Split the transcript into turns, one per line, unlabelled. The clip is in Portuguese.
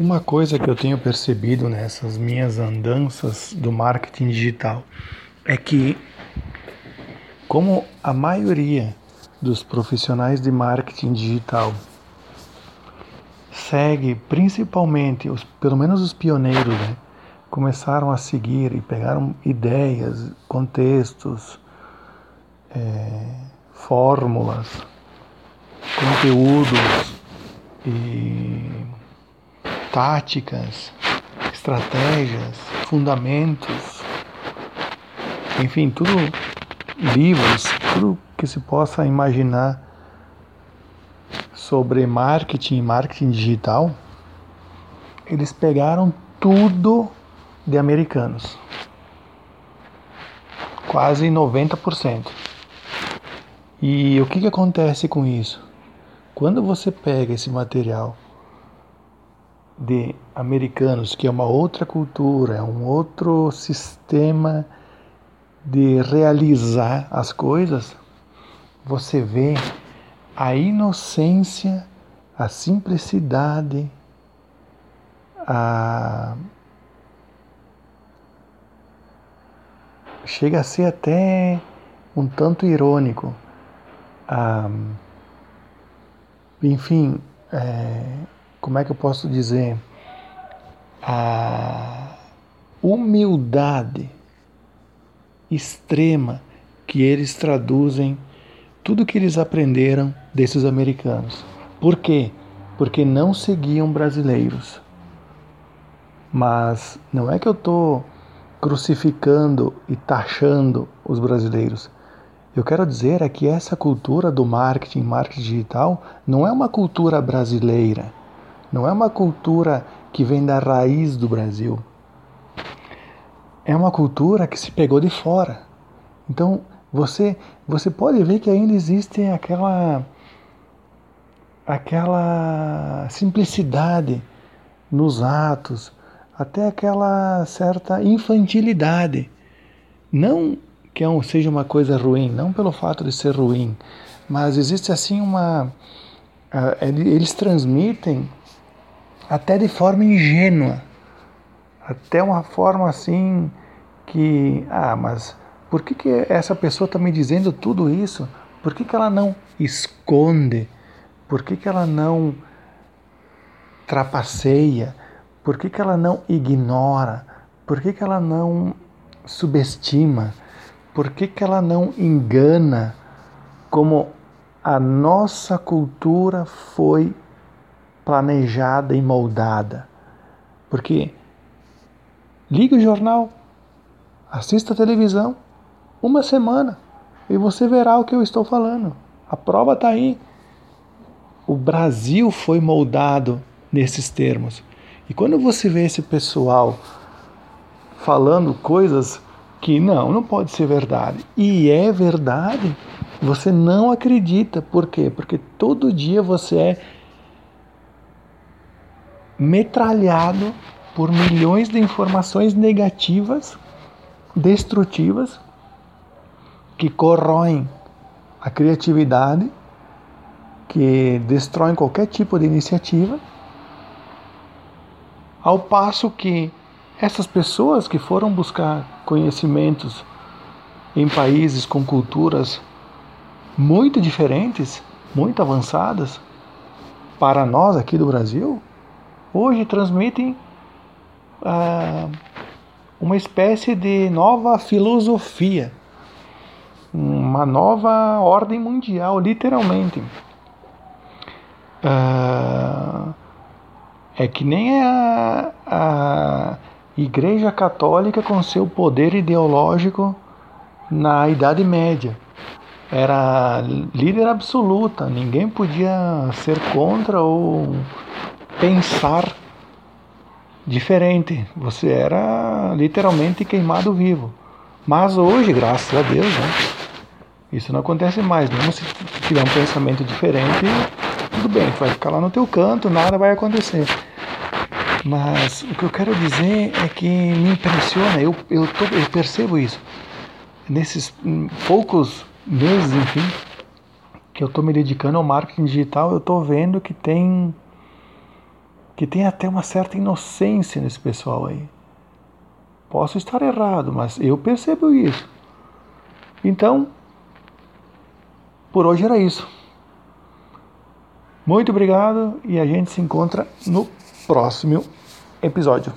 Uma coisa que eu tenho percebido nessas minhas andanças do marketing digital é que, como a maioria dos profissionais de marketing digital segue principalmente, os, pelo menos os pioneiros, né, começaram a seguir e pegaram ideias, contextos, é, fórmulas, conteúdos e táticas, estratégias, fundamentos, enfim, tudo livros, tudo que se possa imaginar sobre marketing e marketing digital, eles pegaram tudo de americanos. Quase 90%. E o que, que acontece com isso? Quando você pega esse material de americanos, que é uma outra cultura, é um outro sistema de realizar as coisas, você vê a inocência, a simplicidade, a chega a ser até um tanto irônico. enfim, é, como é que eu posso dizer, a humildade extrema que eles traduzem tudo que eles aprenderam desses americanos. Por quê? Porque não seguiam brasileiros. Mas não é que eu estou crucificando e taxando os brasileiros. Eu quero dizer é que essa cultura do marketing, marketing digital, não é uma cultura brasileira. Não é uma cultura que vem da raiz do Brasil. É uma cultura que se pegou de fora. Então, você você pode ver que ainda existe aquela aquela simplicidade nos atos, até aquela certa infantilidade. Não que é seja uma coisa ruim, não pelo fato de ser ruim, mas existe assim uma. Eles transmitem até de forma ingênua, até uma forma assim que, ah, mas por que, que essa pessoa está me dizendo tudo isso? Por que, que ela não esconde? Por que, que ela não trapaceia? Por que, que ela não ignora? Por que, que ela não subestima? Por que, que ela não engana como a nossa cultura foi planejada e moldada. Porque liga o jornal, assista a televisão, uma semana, e você verá o que eu estou falando. A prova está aí. O Brasil foi moldado nesses termos. E quando você vê esse pessoal falando coisas que não, não pode ser verdade, e é verdade, você não acredita. Por quê? Porque todo dia você é metralhado por milhões de informações negativas, destrutivas, que corroem a criatividade, que destroem qualquer tipo de iniciativa, ao passo que essas pessoas que foram buscar conhecimentos em países com culturas muito diferentes, muito avançadas, para nós aqui do Brasil, hoje transmitem ah, uma espécie de nova filosofia, uma nova ordem mundial, literalmente. Ah, é que nem a, a Igreja Católica com seu poder ideológico na Idade Média. Era líder absoluta, ninguém podia ser contra ou pensar diferente. Você era literalmente queimado vivo. Mas hoje, graças a Deus, né, isso não acontece mais. Mesmo se tiver um pensamento diferente, tudo bem, vai ficar lá no teu canto, nada vai acontecer. Mas o que eu quero dizer é que me impressiona, eu, eu, tô, eu percebo isso. Nesses poucos meses, enfim, que eu estou me dedicando ao marketing digital, eu estou vendo que tem que tem até uma certa inocência nesse pessoal aí. Posso estar errado, mas eu percebo isso. Então, por hoje era isso. Muito obrigado e a gente se encontra no próximo episódio.